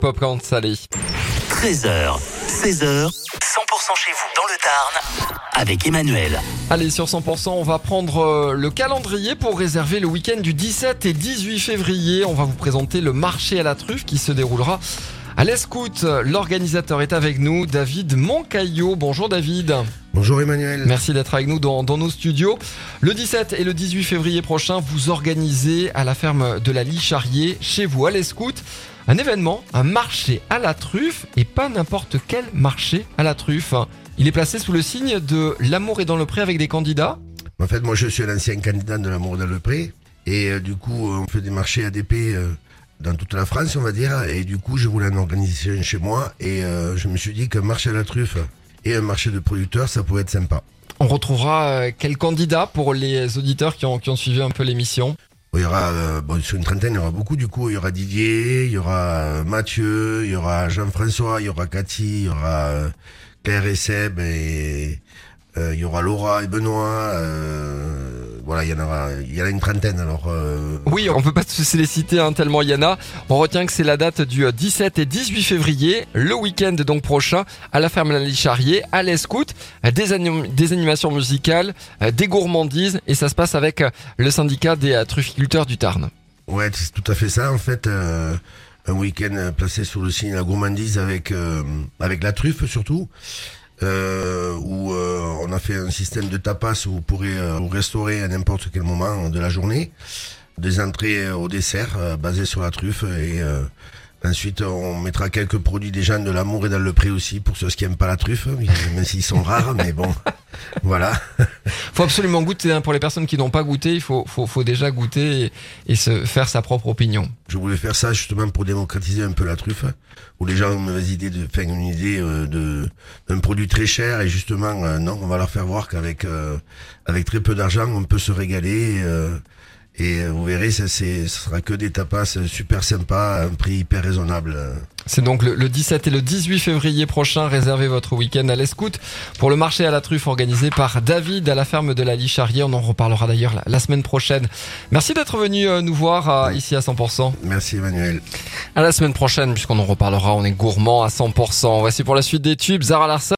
Popcorn salé. 13h, 16h, 100% chez vous dans le Tarn avec Emmanuel. Allez, sur 100%, on va prendre euh, le calendrier pour réserver le week-end du 17 et 18 février. On va vous présenter le marché à la truffe qui se déroulera à l'Escout. L'organisateur est avec nous, David Moncaillot. Bonjour David. Bonjour Emmanuel. Merci d'être avec nous dans, dans nos studios. Le 17 et le 18 février prochain, vous organisez à la ferme de la Lie Charrier, chez vous à l'Escout, un événement, un marché à la truffe et pas n'importe quel marché à la truffe. Il est placé sous le signe de l'amour est dans le pré avec des candidats. En fait, moi je suis l'ancien candidat de l'amour dans le pré et euh, du coup on fait des marchés ADP euh, dans toute la France on va dire et du coup je voulais en organiser un chez moi et euh, je me suis dit qu'un marché à la truffe et un marché de producteurs ça pouvait être sympa. On retrouvera euh, quel candidat pour les auditeurs qui ont, qui ont suivi un peu l'émission? Il y aura, euh, bon, sur une trentaine, il y aura beaucoup du coup. Il y aura Didier, il y aura euh, Mathieu, il y aura Jean-François, il y aura Cathy, il y aura euh, Claire et Seb, et euh, il y aura Laura et Benoît. Euh, voilà, il y en aura, il y en a une trentaine. Alors, euh, Oui, on peut pas tous les citer hein, tellement il y en a. On retient que c'est la date du euh, 17 et 18 février, le week-end donc prochain, à la ferme La Charrier, à l'Escout, euh, des, anim- des animations musicales, euh, des gourmandises, et ça se passe avec euh, le syndicat des euh, trufficulteurs du Tarn. ouais, c'est tout à fait ça. En fait, euh, un week-end euh, placé sous le signe de la gourmandise avec euh, avec la truffe surtout. Euh, où euh, on a fait un système de tapas où vous pourrez euh, vous restaurer à n'importe quel moment de la journée, des entrées euh, au dessert euh, basées sur la truffe et euh, ensuite on mettra quelques produits des gens de l'amour et dans le prix aussi pour ceux qui aiment pas la truffe, même s'ils sont rares, mais bon, voilà. Faut absolument goûter, hein, pour les personnes qui n'ont pas goûté, il faut, déjà goûter et, se faire sa propre opinion. Je voulais faire ça justement pour démocratiser un peu la truffe, où les gens ont une mauvaise idée de faire une idée euh, d'un produit très cher et justement euh, non, on va leur faire voir qu'avec euh, très peu d'argent, on peut se régaler. Et vous verrez, ça, ce sera que des tapas super sympas, à un prix hyper raisonnable. C'est donc le, le 17 et le 18 février prochain. Réservez votre week-end à l'Escout pour le marché à la truffe organisé par David à la ferme de la Lie Charrier. On en reparlera d'ailleurs la, la semaine prochaine. Merci d'être venu euh, nous voir euh, ici à 100%. Merci Emmanuel. À la semaine prochaine puisqu'on en reparlera. On est gourmand à 100%. Voici pour la suite des tubes. Zara Larson.